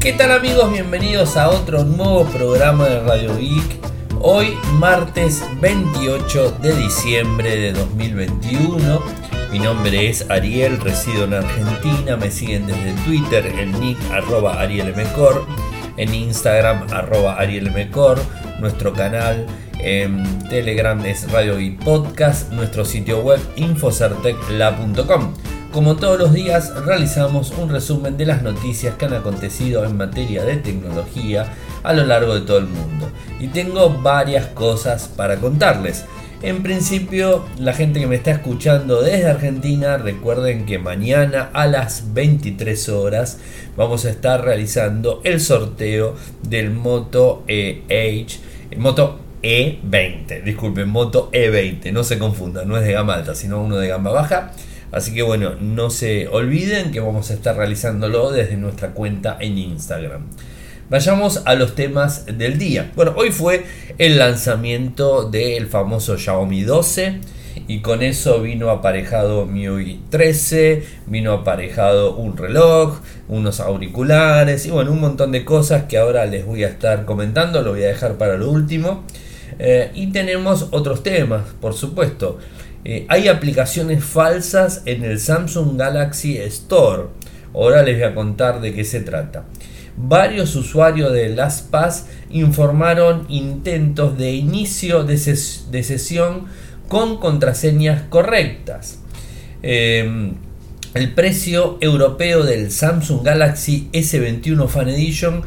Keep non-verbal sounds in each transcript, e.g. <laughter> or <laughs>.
¿Qué tal amigos? Bienvenidos a otro nuevo programa de Radio Geek. Hoy martes 28 de diciembre de 2021. Mi nombre es Ariel, resido en Argentina. Me siguen desde Twitter, en nick arroba arielmcor, en Instagram arroba arielmcor, nuestro canal en Telegram es Radio Geek Podcast, nuestro sitio web infocertecla.com. Como todos los días realizamos un resumen de las noticias que han acontecido en materia de tecnología a lo largo de todo el mundo. Y tengo varias cosas para contarles. En principio, la gente que me está escuchando desde Argentina, recuerden que mañana a las 23 horas vamos a estar realizando el sorteo del Moto E Moto E20, disculpen, Moto E20, no se confundan, no es de gama alta, sino uno de gama baja. Así que bueno, no se olviden que vamos a estar realizándolo desde nuestra cuenta en Instagram. Vayamos a los temas del día. Bueno, hoy fue el lanzamiento del famoso Xiaomi 12 y con eso vino aparejado MIUI 13, vino aparejado un reloj, unos auriculares y bueno, un montón de cosas que ahora les voy a estar comentando, lo voy a dejar para lo último. Eh, y tenemos otros temas, por supuesto. Eh, hay aplicaciones falsas en el Samsung Galaxy Store. Ahora les voy a contar de qué se trata. Varios usuarios de LastPass informaron intentos de inicio de, sesión con contraseñas correctas. Em, el precio europeo del Samsung Galaxy S21 Fan Edition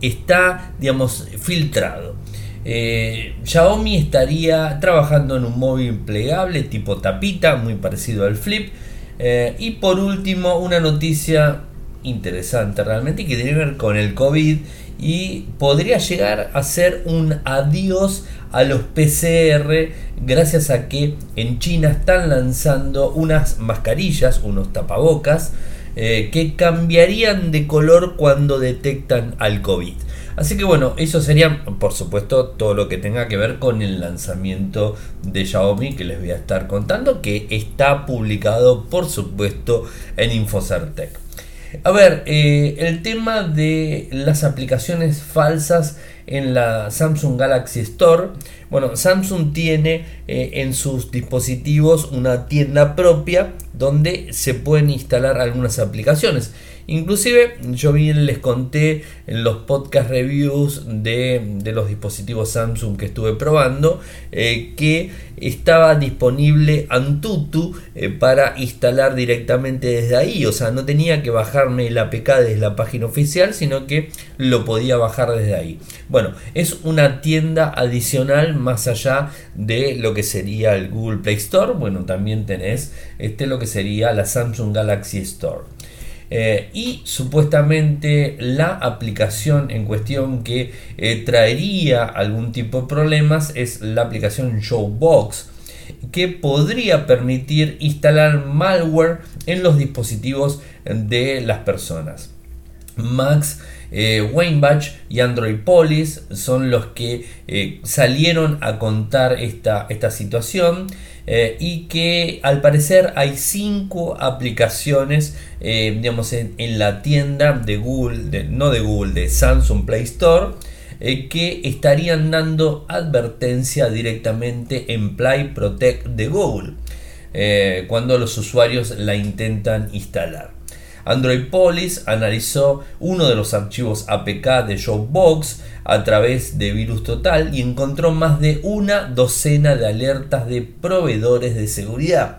está, digamos, filtrado. Eh, Xiaomi estaría trabajando en un móvil plegable tipo tapita, muy parecido al Flip. Eh, y por último, una noticia interesante realmente que tiene que ver con el COVID y podría llegar a ser un adiós a los PCR gracias a que en China están lanzando unas mascarillas, unos tapabocas eh, que cambiarían de color cuando detectan al COVID. Así que bueno, eso sería por supuesto todo lo que tenga que ver con el lanzamiento de Xiaomi que les voy a estar contando, que está publicado por supuesto en Infocertec. A ver, eh, el tema de las aplicaciones falsas en la Samsung Galaxy Store. Bueno, Samsung tiene eh, en sus dispositivos una tienda propia donde se pueden instalar algunas aplicaciones. Inclusive yo bien les conté en los podcast reviews de, los dispositivos Samsung que estuve probando eh, que estaba disponible Antutu eh, para instalar directamente desde ahí. O sea, no tenía que bajarme el APK desde la página oficial, sino que lo podía bajar desde ahí. Bueno, es una tienda adicional más allá de lo que sería el Google Play Store. Bueno, también tenés este, lo que sería la Samsung Galaxy Store. Eh, y supuestamente la aplicación en cuestión que eh, traería algún tipo de problemas es la aplicación Showbox que podría permitir instalar malware en los dispositivos de las personas. Max eh, y Android Police son los que salieron a contar esta, esta situación. Eh, y que al parecer hay cinco aplicaciones eh, digamos en, la tienda de Google, no de Google, de Samsung Play Store eh, que estarían dando advertencia directamente en Play Protect de Google cuando los usuarios la intentan instalar. Android Police analizó uno de los archivos APK de Showbox a través de Virus Total y encontró más de una docena de alertas de proveedores de seguridad.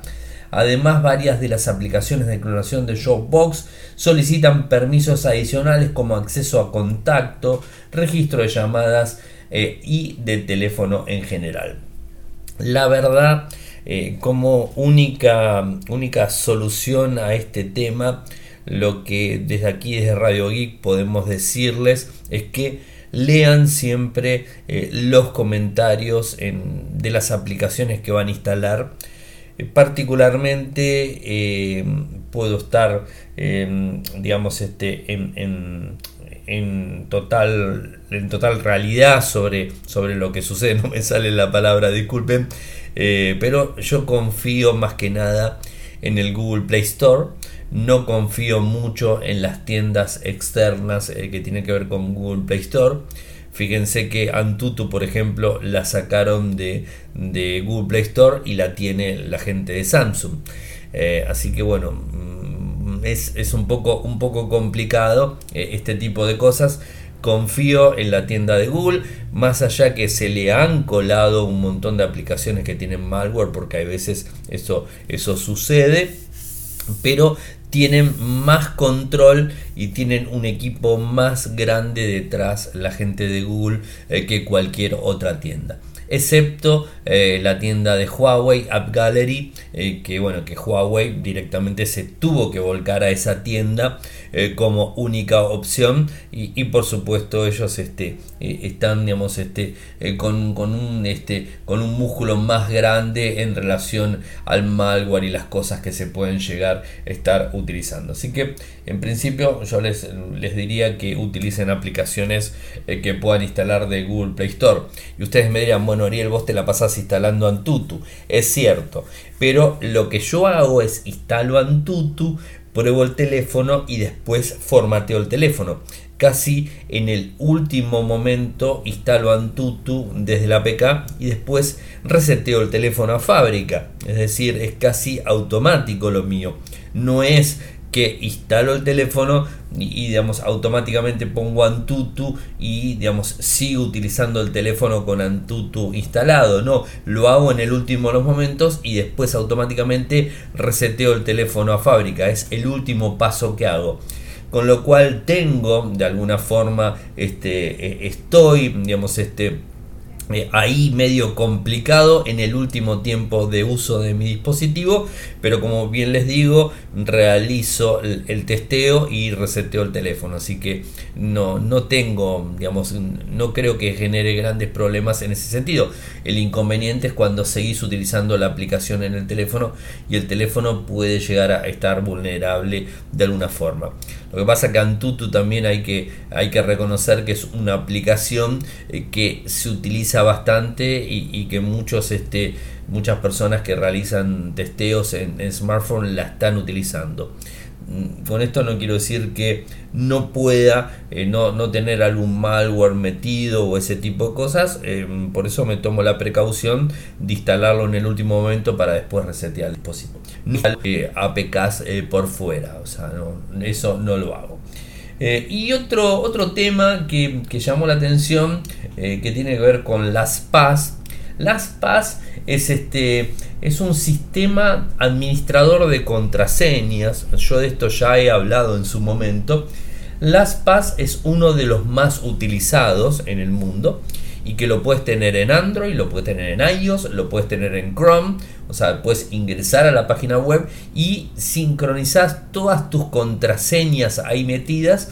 Además, varias de las aplicaciones de clonación de Showbox solicitan permisos adicionales como acceso a contacto, registro de llamadas eh, y de teléfono en general. La verdad, eh, como única, única solución a este tema, lo que desde aquí, desde Radio Geek, podemos decirles es que lean siempre eh, los comentarios de las aplicaciones que van a instalar. Eh, particularmente eh, puedo estar, digamos, este, en, total, en total realidad sobre, sobre lo que sucede. <laughs> No me sale la palabra, disculpen. pero yo confío más que nada en el Google Play Store. No confío mucho en las tiendas externas eh, que tienen que ver con Google Play Store. Fíjense que Antutu, por ejemplo, la sacaron de, Google Play Store y la tiene la gente de Samsung. Eh, así que bueno, mm, es, un, poco, un poco complicado eh, este tipo de cosas confío en la tienda de Google, más allá que se le han colado un montón de aplicaciones que tienen malware, porque hay veces eso, eso sucede, pero tienen más control y tienen un equipo más grande detrás la gente de Google eh, que cualquier otra tienda. Excepto eh, la tienda de Huawei App Gallery eh, que bueno que Huawei directamente se tuvo que volcar a esa tienda eh, como única opción. Y, por supuesto ellos este, están digamos este, con, un, este, con un músculo más grande en relación al malware y las cosas que se pueden llegar a estar utilizando. Así que en principio yo les, les diría que utilicen aplicaciones que puedan instalar de Google Play Store. Y ustedes me dirán bueno Ariel, vos te la pasás instalando Antutu. Es cierto, pero lo que yo hago es instalo Antutu, pruebo el teléfono y después formateo el teléfono. Casi en el último momento instalo Antutu desde la APK y después reseteo el teléfono a fábrica. Es decir, es casi automático lo mío. No es que instalo el teléfono y, digamos automáticamente pongo Antutu y digamos sigo utilizando el teléfono con Antutu instalado no lo hago en el último de los momentos y después automáticamente reseteo el teléfono a fábrica. Es el último paso que hago. Con lo cual tengo de alguna forma este eh, estoy digamos este eh, ahí medio complicado en el último tiempo de uso de mi dispositivo, pero como bien les digo, realizo el, testeo y reseteo el teléfono, así que no, no tengo, digamos, no creo que genere grandes problemas en ese sentido. El inconveniente es cuando seguís utilizando la aplicación en el teléfono y el teléfono puede llegar a estar vulnerable de alguna forma. Lo que pasa que Antutu también hay que, hay que reconocer que es una aplicación eh, que se utiliza bastante y, que muchos, este, muchas personas que realizan testeos en, en smartphone la están utilizando. Mm, con esto no quiero decir que no pueda eh, no, tener algún malware metido o ese tipo de cosas. Eh, por eso me tomo la precaución de instalarlo en el último momento para después resetear el dispositivo. No eh, APKs por fuera, o sea, eso no lo hago. Y otro, otro tema que, que llamó la atención que tiene que ver con las PAS. Las PAS es este es un sistema administrador de contraseñas. Yo de esto ya he hablado en su momento. LastPass es uno de los más utilizados en el mundo y que lo puedes tener en Android, lo puedes tener en iOS, lo puedes tener en Chrome, o sea, puedes ingresar a la página web y sincronizar todas tus contraseñas ahí metidas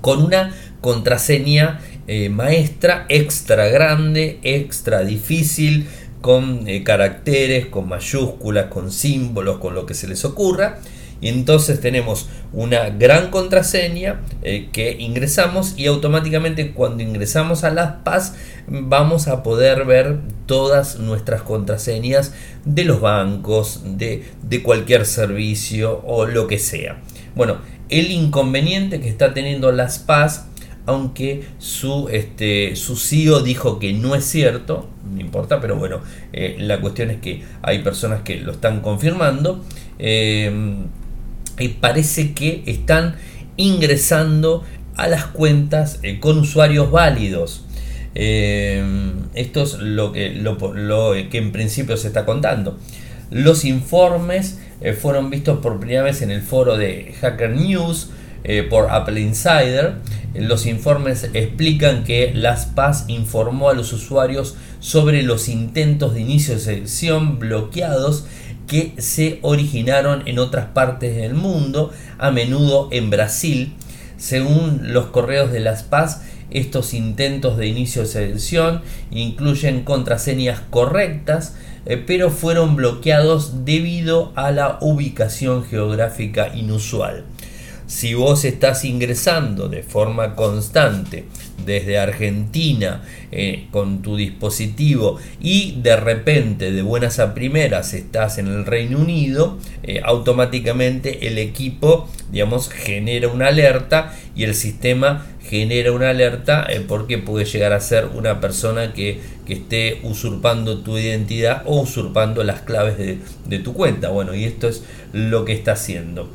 con una contraseña eh, maestra extra grande, extra difícil, con eh, caracteres, con mayúsculas, con símbolos, con lo que se les ocurra. Y entonces tenemos una gran contraseña eh, que ingresamos y automáticamente cuando ingresamos a las PAS vamos a poder ver todas nuestras contraseñas de los bancos, de, de cualquier servicio o lo que sea. Bueno, el inconveniente que está teniendo las PAS aunque su, este, su CEO dijo que no es cierto, no importa, pero bueno, eh, la cuestión es que hay personas que lo están confirmando, eh, y parece que están ingresando a las cuentas eh, con usuarios válidos. esto es lo lo que en principio se está contando. Los informes fueron vistos por primera vez en el foro de Hacker News por Apple Insider los informes explican que Las Paz informó a los usuarios sobre los intentos de inicio de sesión bloqueados que se originaron en otras partes del mundo, a menudo en Brasil. Según los correos de Las Paz, estos intentos de inicio de sesión incluyen contraseñas correctas, eh, pero fueron bloqueados debido a la ubicación geográfica inusual. si vos estás ingresando de forma constante desde Argentina eh, con tu dispositivo y de repente de buenas a primeras estás en el Reino Unido, eh, automáticamente el equipo, digamos, genera una alerta y el sistema genera una alerta eh, porque puede llegar a ser una persona que, que, esté usurpando tu identidad o usurpando las claves de, de tu cuenta. Bueno, y esto es lo que está haciendo.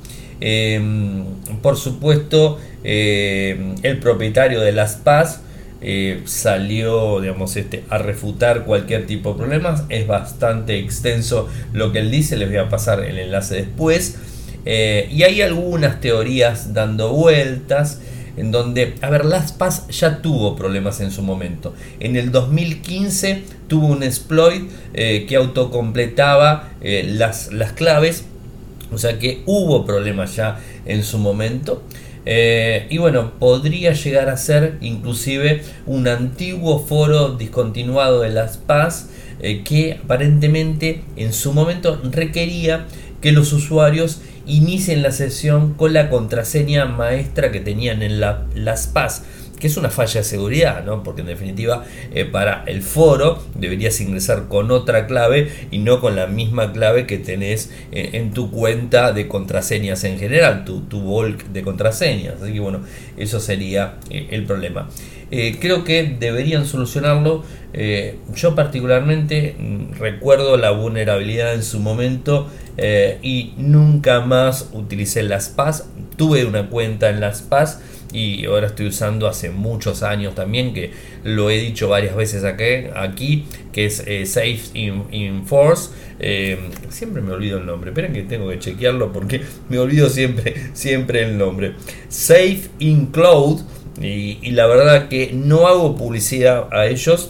Em, por supuesto, em, el propietario de las Paz eh, salió digamos, este, a refutar cualquier tipo de problemas. Es bastante extenso lo que él dice, les voy a pasar el enlace después. Eh, y hay algunas teorías dando vueltas en donde, a ver, Las Paz ya tuvo problemas en su momento. En el 2015 tuvo un exploit eh, que autocompletaba las, las claves o sea que hubo problemas ya en su momento. Eh, y bueno, podría llegar a ser inclusive un antiguo foro discontinuado de las Paz eh, que aparentemente en su momento requería que los usuarios inicien la sesión con la contraseña maestra que tenían en la, las Paz que es una falla de seguridad, ¿no? porque en definitiva eh, para el foro deberías ingresar con otra clave y no con la misma clave que tenés eh, en tu cuenta de contraseñas en general, tu, tu bulk de contraseñas. Así que bueno, eso sería eh, el problema. creo que deberían solucionarlo. yo particularmente mm, recuerdo la vulnerabilidad en su momento y nunca más utilicé las PAS. Tuve una cuenta en las PAS y ahora estoy usando hace muchos años también, que lo he dicho varias veces aquí, que es eh, Safe in, Force. Eh, siempre me olvido el nombre, esperen que tengo que chequearlo porque <laughs> me olvido siempre, siempre el nombre. Safe in Cloud. Y la verdad que no hago publicidad a ellos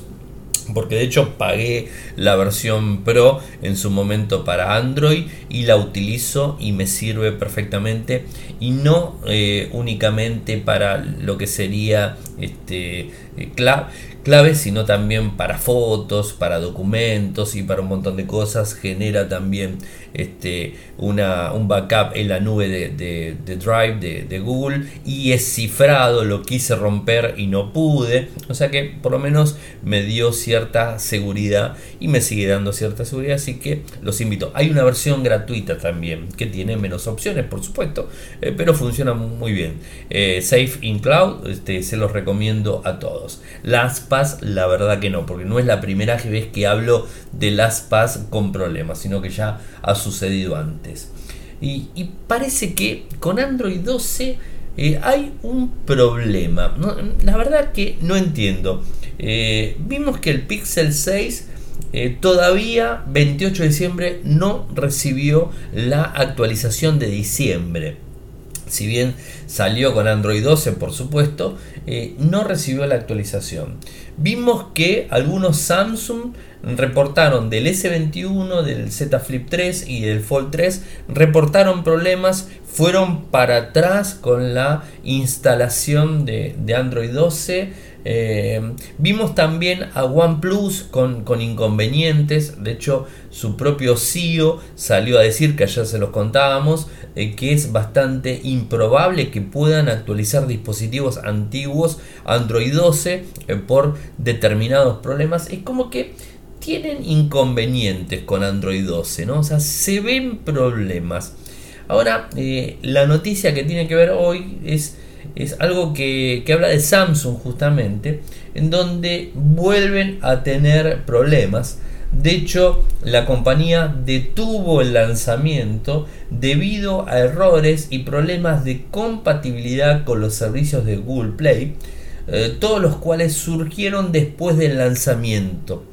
porque de hecho pagué la versión Pro en su momento para Android y la utilizo y me sirve perfectamente y no eh, únicamente para lo que sería este, eh, clave, sino también para fotos, para documentos y para un montón de cosas. Genera también este, una, un backup en la nube de, Drive de, Google y es cifrado, lo quise romper y no pude. O sea que por lo menos me dio cierta seguridad y me sigue dando cierta seguridad, así que los invito. Hay una versión gratuita también que tiene menos opciones, por supuesto, eh, pero funciona muy bien. Eh, Safe in Cloud, este, se los recomiendo a todos. Las PAS, la verdad que no, porque no es la primera vez que hablo de las PAS con problemas, sino que ya ha sucedido antes. Y, parece que con Android 12 eh, hay un problema. La verdad que no entiendo. Eh, vimos que el Pixel 6 eh, todavía 28 de diciembre no recibió la actualización de diciembre. Si bien salió con Android 12, por supuesto, no recibió la actualización. Vimos que algunos Samsung reportaron del S21, del Z Flip 3 y del Fold 3, reportaron problemas, fueron para atrás con la instalación de, Android 12. Eh, vimos también a OnePlus con, con inconvenientes, de hecho su propio CEO salió a decir que ayer se los contábamos, eh, que es bastante improbable que puedan actualizar dispositivos antiguos Android 12 eh, por determinados problemas. Es como que tienen inconvenientes con Android 12, ¿no? O sea, se ven problemas. Ahora, eh, la noticia que tiene que ver hoy es, es algo que, que, habla de Samsung justamente, en donde vuelven a tener problemas. De hecho, la compañía detuvo el lanzamiento debido a errores y problemas de compatibilidad con los servicios de Google Play, eh, todos los cuales surgieron después del lanzamiento.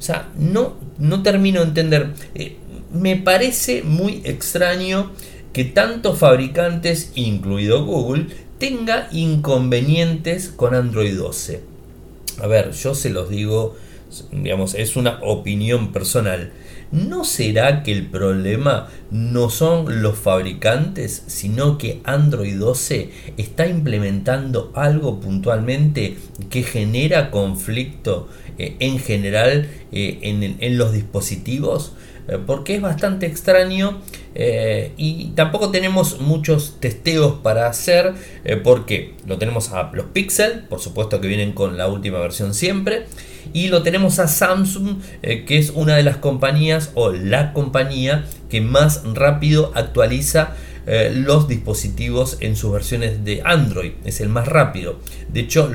O sea, no, no termino de entender. Eh, me parece muy extraño que tantos fabricantes, incluido Google, tenga inconvenientes con Android 12. A ver, yo se los digo, digamos, es una opinión personal. ¿No será que el problema no son los fabricantes, sino que Android 12 está implementando algo puntualmente que genera conflicto eh, en general en, los dispositivos, porque es bastante extraño y tampoco tenemos muchos testeos para hacer, porque lo tenemos a los Pixel, por supuesto que vienen con la última versión siempre, y lo tenemos a Samsung, que es una de las compañías o la compañía que más rápido actualiza eh, los dispositivos en sus versiones de Android. Es el más rápido. De hecho,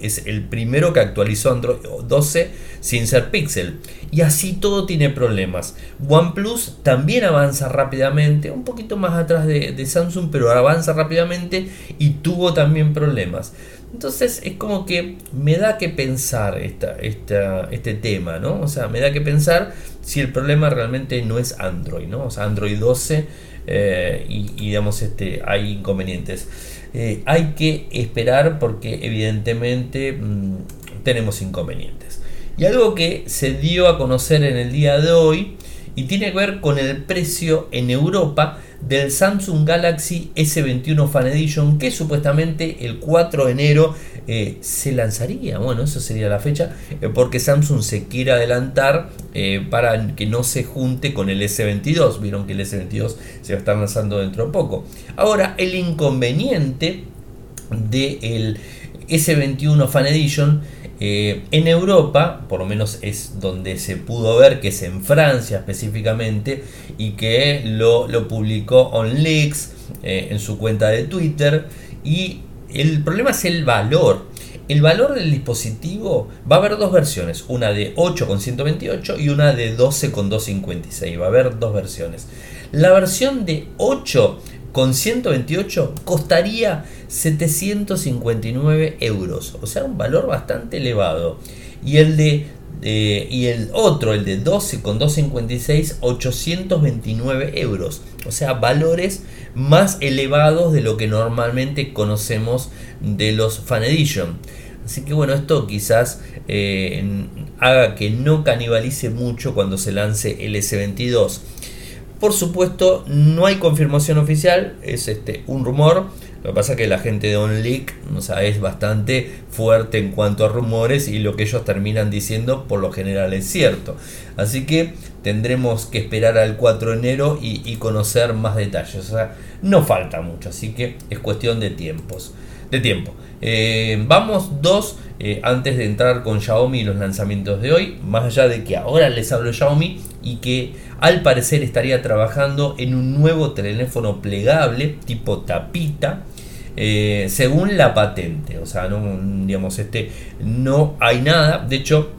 es el primero que actualizó Android 12 sin ser Pixel. Y así todo tiene problemas. OnePlus también avanza rápidamente, un poquito más atrás de, Samsung, pero avanza rápidamente y tuvo también problemas. Entonces es como que me da que pensar esta, este tema, ¿no? O sea, me da que pensar si el problema realmente no es Android, ¿no? O sea, Android 12 eh, y, digamos este, hay inconvenientes. Eh, hay que esperar porque evidentemente mm, tenemos inconvenientes. Y algo que se dio a conocer en el día de hoy y tiene que ver con el precio en Europa del Samsung Galaxy S21 Fan Edition que supuestamente el 4 de enero eh, se lanzaría. Bueno, eso sería la fecha eh, porque Samsung se quiere adelantar eh, para que no se junte con el S22. Vieron que el S22 se va a estar lanzando dentro de poco. Ahora, el inconveniente del S21 Fan Edition eh, en Europa, por lo menos es donde se pudo ver, que es en Francia específicamente, y que lo, publicó OnLeaks eh, en su cuenta de Twitter. Y el problema es el valor. El valor del dispositivo va a haber dos versiones, una de 8,128 y una de 12,256. Va a haber dos versiones. La versión de 8 con 128 costaría 759 euros, o sea, un valor bastante elevado. Y el de y el otro, el de 12 con 256, 829 euros. O sea, valores más elevados de lo que normalmente conocemos de los Fan Edition. Así que bueno, esto quizás eh, haga que no canibalice mucho cuando se lance el S22. Por supuesto, no hay confirmación oficial, es este, un rumor. Lo que pasa es que la gente de OnLeak o sea, es bastante fuerte en cuanto a rumores y lo que ellos terminan diciendo por lo general es cierto. Así que tendremos que esperar al 4 de enero y, conocer más detalles. No falta mucho, así que es cuestión de tiempos. De tiempo. Eh, vamos dos eh, antes de entrar con Xiaomi y los lanzamientos de hoy. Más allá de que ahora les hablo Xiaomi y que al parecer estaría trabajando en un nuevo teléfono plegable tipo tapita. Eh, según la patente, o sea, no, digamos, este, no hay nada. De hecho,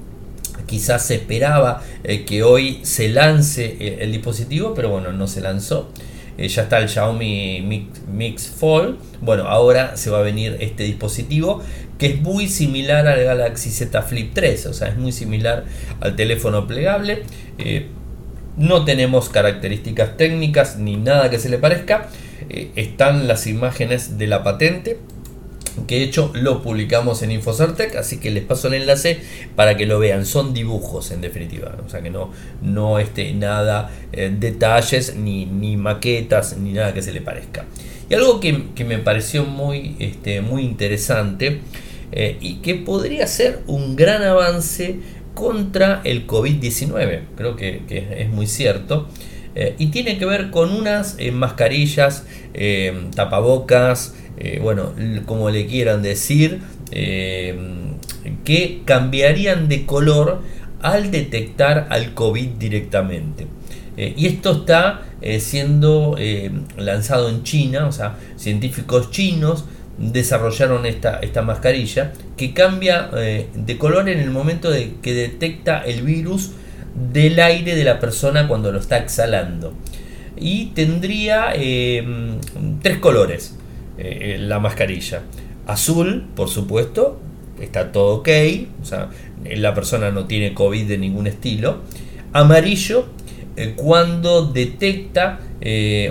quizás se esperaba eh, que hoy se lance el, dispositivo, pero bueno, no se lanzó. Eh, ya está el Xiaomi Mix, Mix, Fold. Bueno, ahora se va a venir este dispositivo que es muy similar al Galaxy Z Flip 3, o sea, es muy similar al teléfono plegable. No tenemos características técnicas ni nada que se le parezca. Eh, están las imágenes de la patente que de hecho lo publicamos en Infocertec, así que les paso el enlace para que lo vean. Son dibujos en definitiva, o sea que no, no este, nada eh, detalles, ni, ni, maquetas, ni nada que se le parezca. Y algo que, me pareció muy, este, muy interesante eh, y que podría ser un gran avance contra el COVID-19. Creo que, es muy cierto. Eh, y tiene que ver con unas mascarillas, eh, bueno, como le quieran decir, que cambiarían de color al detectar al COVID directamente. y esto está siendo lanzado en China, o sea, científicos chinos desarrollaron esta, esta mascarilla que cambia eh, de color en el momento de que detecta el virus del aire de la persona cuando lo está exhalando. Y tendría eh, tres colores eh, la mascarilla. Azul, por supuesto, está todo ok, o sea, la persona no tiene COVID de ningún estilo. Amarillo, cuando detecta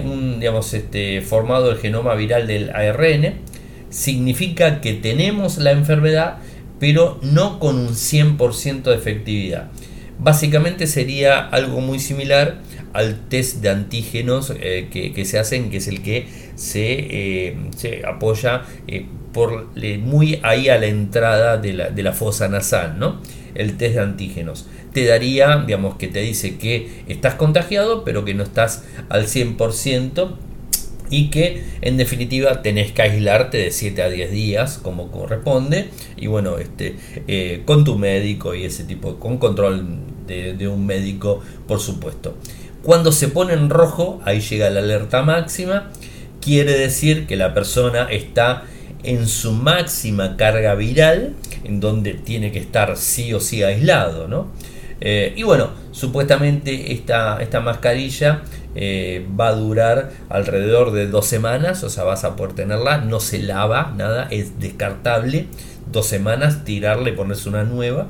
un digamos, este, formado el genoma viral del ARN significa que tenemos la enfermedad, pero no con un 100% de efectividad. Básicamente sería algo muy similar al test de antígenos eh, que, se hacen, que es el que se, eh, apoya eh, por, muy ahí a la entrada de la, fosa nasal. ¿no? el test de antígenos. Te daría, digamos, que te dice que estás contagiado, pero que no estás al 100% y que en definitiva tenés que aislarte de 7 a 10 días como corresponde y bueno, este, con tu médico y ese tipo, con control de un médico por supuesto. Cuando se pone en rojo, ahí llega la alerta máxima, quiere decir que la persona está en su máxima carga viral, en donde tiene que estar sí o sí aislado, ¿no? Eh, y bueno, supuestamente esta, esta mascarilla eh, va a durar alrededor de dos semanas, o sea, vas a poder tenerla, no se lava, nada, es descartable, dos semanas, tirarle, ponerse una nueva.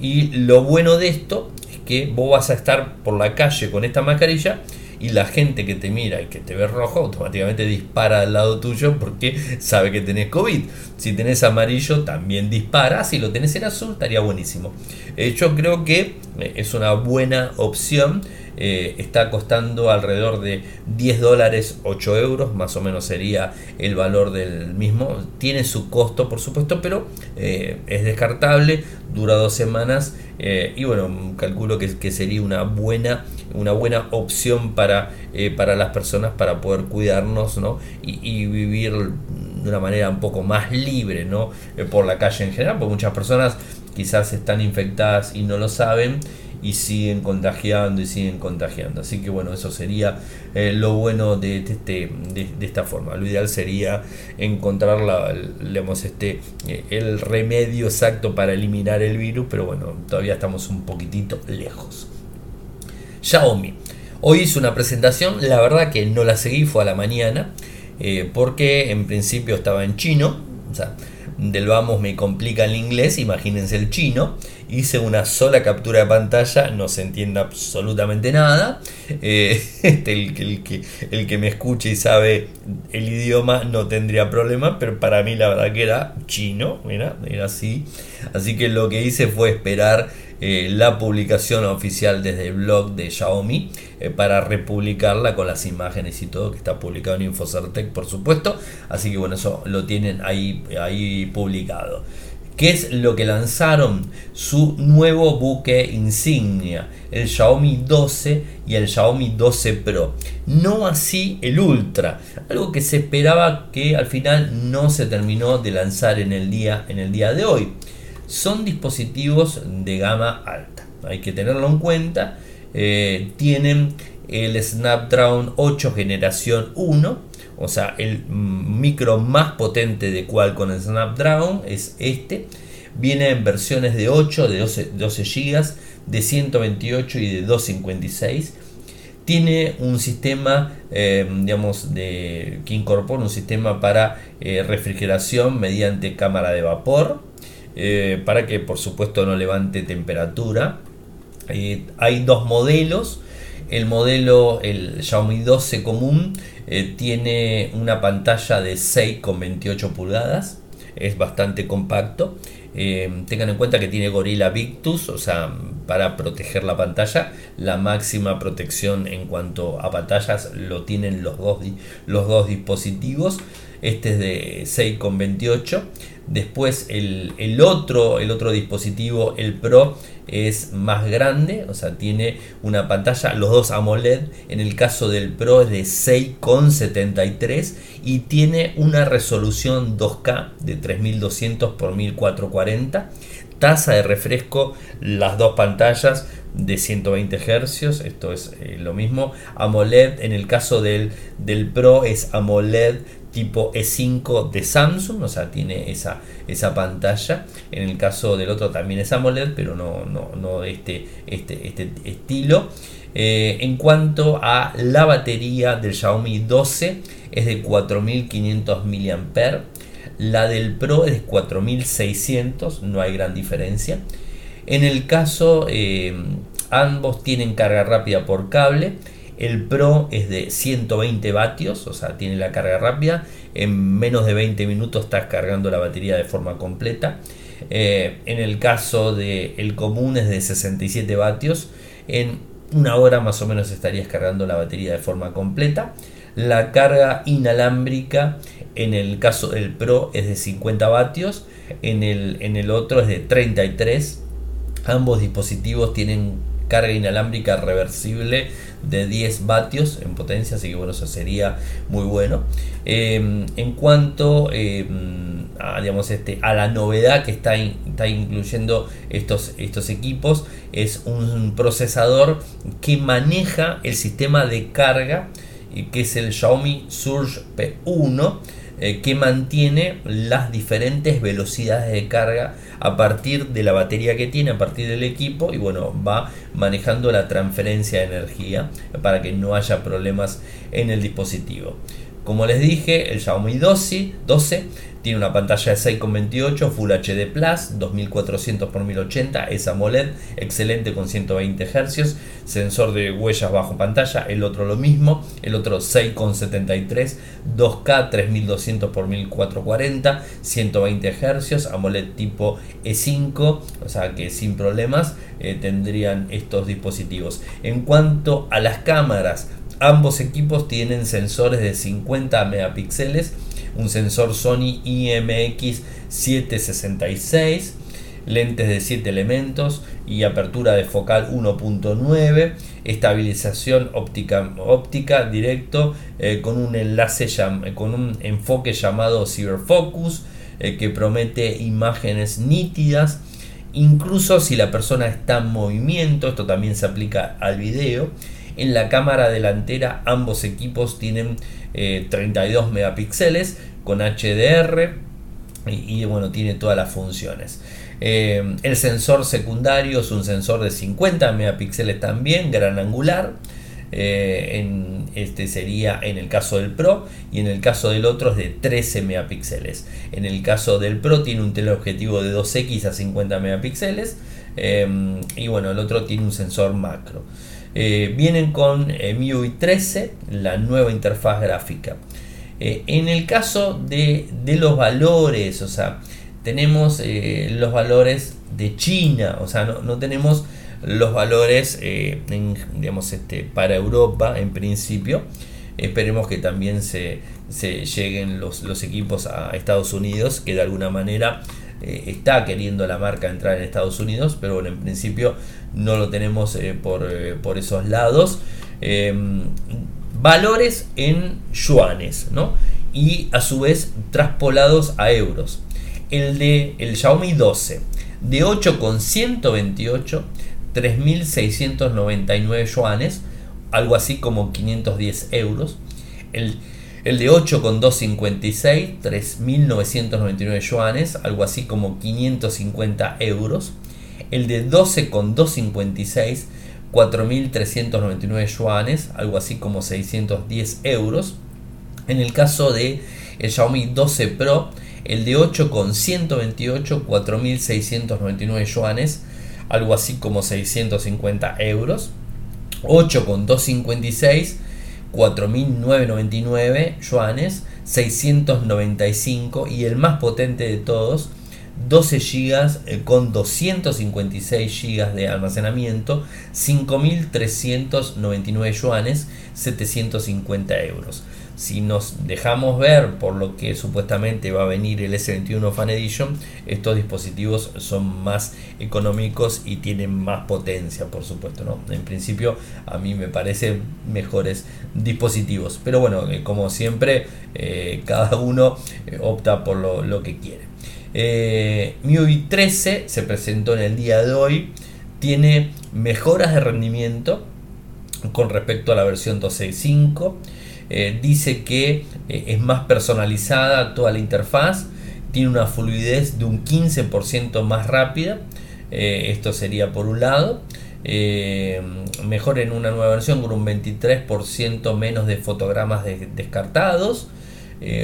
Y lo bueno de esto es que vos vas a estar por la calle con esta mascarilla y la gente que te mira y que te ve rojo automáticamente dispara al lado tuyo porque sabe que tenés COVID. Si tenés amarillo también dispara. Si lo tenés en azul estaría buenísimo. Eh, yo creo que eh, es una buena opción. Eh, está costando alrededor de 10 dólares 8 euros más o menos sería el valor del mismo tiene su costo por supuesto pero es descartable dura dos semanas y bueno calculo que, sería una buena una buena opción para, eh, para las personas para poder cuidarnos y, vivir de una manera un poco más libre ¿no? Eh, por la calle en general, porque muchas personas quizás están infectadas y no lo saben y siguen contagiando y siguen contagiando. Así que bueno, eso sería eh, lo bueno de, este, de, esta forma. Lo ideal sería encontrar la, este, el remedio exacto para eliminar el virus, pero bueno, todavía estamos un poquitito lejos. Xiaomi. Hoy hice una presentación, la verdad que no la seguí, fue a la mañana, eh, porque en principio estaba en chino, o sea, del vamos me complica el inglés, imagínense el chino, hice una sola captura de pantalla, no se entiende absolutamente nada, eh, <laughs> este, el, que, el que me escuche y sabe el idioma no tendría problema, pero para mí la verdad que era chino, mira, era así, así que lo que hice fue esperar eh, la publicación oficial desde el blog de Xiaomi eh, para republicarla con las imágenes y todo que está publicado en Infocertec por supuesto. Así que bueno eso lo tienen ahí, ahí publicado ¿Qué es lo que lanzaron? Su nuevo buque insignia, el Xiaomi 12 y el Xiaomi 12 Pro. No así el Ultra, algo que se esperaba que al final no se terminó de lanzar en el día, en el día de hoy son dispositivos de gama alta. Hay que tenerlo en cuenta. Eh, tienen el Snapdragon 8 generación 1, o sea, el micro más potente de con el Snapdragon es este. Viene en versiones de 8, de 12, 12 GB, de 128 y de 256 tiene un sistema, eh, digamos, de, que incorpora un sistema para eh, refrigeración mediante cámara de vapor. Eh, para que por supuesto no levante temperatura. Eh, hay dos modelos. El modelo, el Xiaomi 12 común, eh, tiene una pantalla de 6,28 pulgadas. Es bastante compacto. tengan en cuenta que tiene Gorilla Victus, o sea, para proteger la pantalla. La máxima protección en cuanto a pantallas lo tienen los dos, los dos dispositivos. Este es de 6,28. Después el, otro, el otro dispositivo, el Pro, es más grande, o sea, tiene una pantalla, los dos AMOLED, en el caso del Pro es de 6,73 y tiene una resolución 2K de 3200 x 1440, tasa de refresco, las dos pantallas de 120 Hz, esto es eh, lo mismo, AMOLED, en el caso del, del Pro es AMOLED tipo E5 de Samsung, o sea, tiene esa, esa pantalla. En el caso del otro también es AMOLED, pero no, no, no de este, este, este estilo. Eh, en cuanto a la batería del Xiaomi 12, es de 4500 mAh. La del Pro es de 4600, no hay gran diferencia. En el caso, eh, ambos tienen carga rápida por cable el Pro es de 120 vatios, o sea, tiene la carga rápida. En menos de 20 minutos estás cargando la batería de forma completa. Eh, en el caso del el común es de 67 vatios. En una hora más o menos estarías cargando la batería de forma completa. La carga inalámbrica en el caso del Pro es de 50 vatios. En el, en el otro es de 33 Ambos dispositivos tienen carga inalámbrica reversible de 10 vatios en potencia, así que bueno, eso sería muy bueno. Em, en cuanto em, a, digamos, este, a la novedad que está, está incluyendo estos, estos equipos, es un procesador que maneja el sistema de carga, que es el Xiaomi Surge P1 eh, que mantiene las diferentes velocidades de carga a partir de la batería que tiene, a partir del equipo y bueno, va manejando la transferencia de energía para que no haya problemas en el dispositivo. Como les dije, el Xiaomi 12, 12 tiene una pantalla de 6,28 Full HD Plus, 2400 x 1080, es AMOLED, excelente con 120 Hz, sensor de huellas bajo pantalla, el otro lo mismo, el otro 6,73, 2K 3200 x 1440, 120 Hz, AMOLED tipo E5, o sea que sin problemas eh, tendrían estos dispositivos. En cuanto a las cámaras, ambos equipos tienen sensores de 50 megapíxeles un sensor Sony IMX 766, lentes de 7 elementos y apertura de focal 1.9, estabilización óptica, óptica directo eh, con un enlace con un enfoque llamado Cyberfocus eh, que promete imágenes nítidas incluso si la persona está en movimiento, esto también se aplica al video. En la cámara delantera ambos equipos tienen 32 eh, megapíxeles con HDR y, bueno, tiene todas las funciones. Eh, el sensor secundario es un sensor de 50 megapíxeles también, gran angular. Eh, este sería en el caso del Pro y en el caso del otro es de 13 megapíxeles. En el caso del Pro tiene un teleobjetivo de 2x a 50 megapíxeles y bueno, el otro tiene un sensor macro. Eh, vienen con eh, MIUI 13, la nueva interfaz gráfica. Eh, en el caso de, los valores, o sea, tenemos los valores de China, o sea, no, tenemos los valores digamos, este, para Europa en principio. Esperemos que también se, lleguen los, los, equipos a Estados Unidos, que de alguna manera está queriendo la marca entrar en Estados Unidos, pero bueno, en principio no lo tenemos eh, eh, por, esos lados. Em, valores en yuanes, ¿no? Y a su vez traspolados a euros. El de el Xiaomi 12 de 8,128, 3.699 yuanes, algo así como 510 euros. El de 8,256, 3.999 yuanes, algo así como 550 euros el de 12,256, 4.399 yuanes, algo así como 610 euros. En el caso de el Xiaomi 12 Pro, el de 8,128, 4.699 yuanes, algo así como 650 euros. 8,256, 4.999 yuanes, 695 y el más potente de todos, 12 GB eh, con 256 GB de almacenamiento, 5.399 yuanes, 750 euros. Si nos dejamos ver por lo que supuestamente va a venir el S21 Fan Edition, estos dispositivos son más económicos y tienen más potencia, por supuesto. ¿no? En principio, a mí me parecen mejores dispositivos. Pero bueno, eh, como siempre, eh, cada uno opta por lo que quiere. Eh, MIUI 13 se presentó en el día de hoy. Tiene mejoras de rendimiento con respecto a la versión 265. Eh, dice que eh, es más personalizada toda la interfaz. Tiene una fluidez de un 15% más rápida. esto sería por un lado. mejor en una nueva versión con un 23% menos de fotogramas descartados.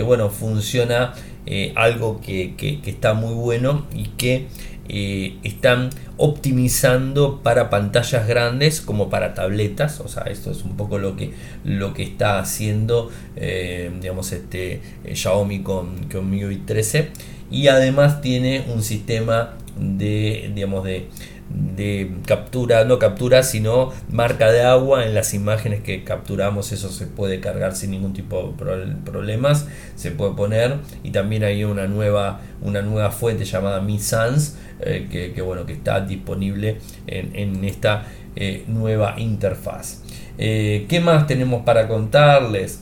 bueno, funciona eh, algo que, está muy bueno y que eh, están optimizando para pantallas grandes como para tabletas o sea esto es un poco lo que lo que está haciendo eh, digamos este Xiaomi con, con MIUI 13 y además tiene un sistema de digamos de de captura, no captura, sino marca de agua en las imágenes que capturamos. Eso se puede cargar sin ningún tipo de problemas. Se puede poner y también hay una nueva, una nueva fuente llamada Mi Sans que, bueno, que está disponible en, esta nueva interfaz. ¿Qué más tenemos para contarles?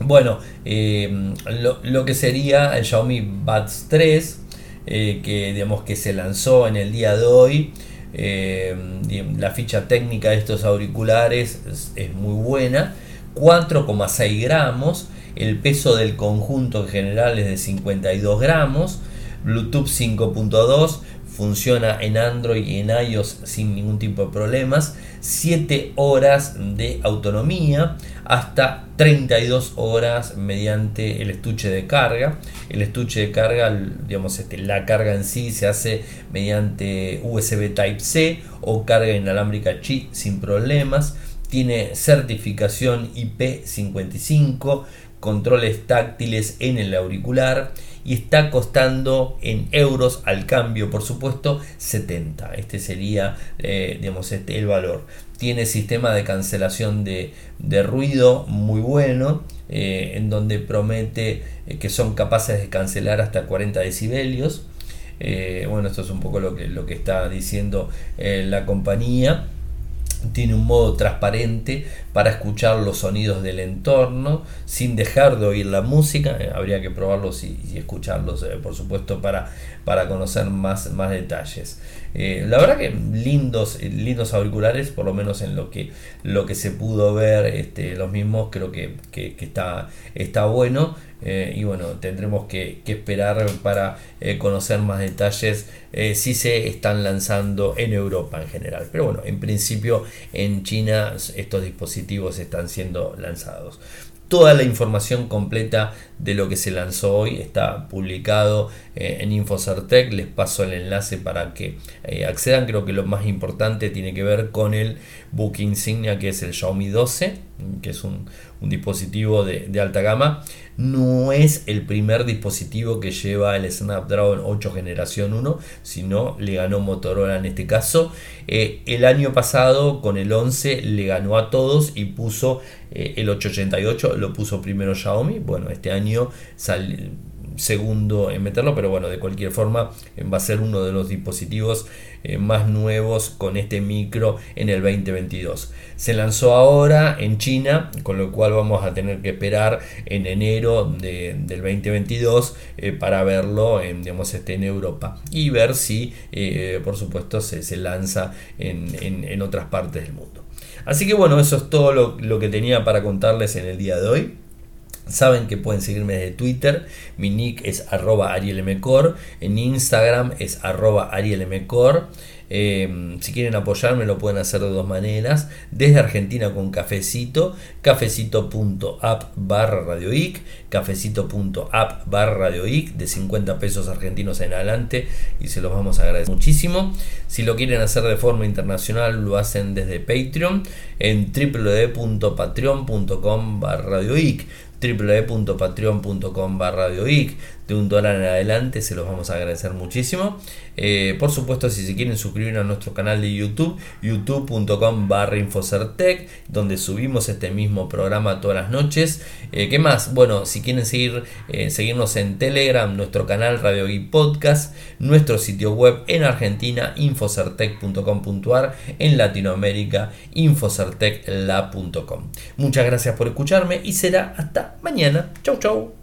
Bueno, lo, que sería el Xiaomi Buds 3, que digamos que se lanzó en el día de hoy. la ficha técnica de estos auriculares es muy buena. 4,6 gramos. El peso del conjunto en general es de 52 gramos. Bluetooth 5.2 funciona en Android y en iOS sin ningún tipo de problemas. 7 horas de autonomía hasta 32 horas mediante el estuche de carga. El estuche de carga, digamos, este, la carga en sí se hace mediante USB Type-C o carga inalámbrica Qi sin problemas tiene certificación IP55, controles táctiles en el auricular y está costando en euros al cambio, por supuesto, 70. Este sería, eh, digamos, este, el valor. Tiene sistema de cancelación de, ruido muy bueno, eh, en donde promete eh, que son capaces de cancelar hasta 40 decibelios. bueno, esto es un poco lo que, lo que está diciendo la compañía tiene un modo transparente para escuchar los sonidos del entorno sin dejar de oír la música. Eh, habría que probarlos y, escucharlos, eh, por supuesto, para, para conocer más, más detalles. Eh, la verdad que lindos, lindos auriculares, por lo menos en lo que, lo que se pudo ver, este, los mismos creo que, que, está, está bueno. Eh, y bueno, tendremos que, esperar para eh, conocer más detalles si se están lanzando en Europa en general. Pero bueno, en principio en China estos dispositivos están siendo lanzados. Toda la información completa de lo que se lanzó hoy está publicado eh, en Infocertec. Les paso el enlace para que eh, accedan. Creo que lo más importante tiene que ver con el book insignia que es el Xiaomi 12, que es un, dispositivo de, alta gama. No es el primer dispositivo que lleva el Snapdragon 8 generación 1, sino le ganó Motorola en este caso. Eh, el año pasado con el 11 le ganó a todos y puso el 888, lo puso primero Xiaomi. Bueno, este año sale segundo en meterlo, pero bueno, de cualquier forma eh, va a ser uno de los dispositivos eh, más nuevos con este micro en el 2022. Se lanzó ahora en China, con lo cual vamos a tener que esperar en enero del 2022 eh, para verlo en, digamos, este, en Europa y ver si, por supuesto, se, se lanza en, en, otras partes del mundo. Así que bueno, eso es todo lo, lo que tenía para contarles en el día de hoy. Saben que pueden seguirme desde Twitter, mi nick es arroba arielmcor, en Instagram es arroba arielmcor. Eh, si quieren apoyarme lo pueden hacer de dos maneras. Desde Argentina con cafecito, cafecito.app barra radioic, cafecito.app barra radioic de 50 pesos argentinos en adelante. Y se los vamos a agradecer muchísimo. Si lo quieren hacer de forma internacional lo hacen desde Patreon. En www.patreon.com barra radioic www.patreon.com barra de un dólar en adelante se los vamos a agradecer muchísimo eh, por supuesto si se quieren suscribir a nuestro canal de youtube youtube.com barra infocertec donde subimos este mismo programa todas las noches eh, ¿qué más? bueno si quieren seguir eh, seguirnos en telegram nuestro canal radio y podcast nuestro sitio web en argentina infocertec.com.ar en latinoamérica infocertecla.com muchas gracias por escucharme y será hasta mañana. Chau, chau.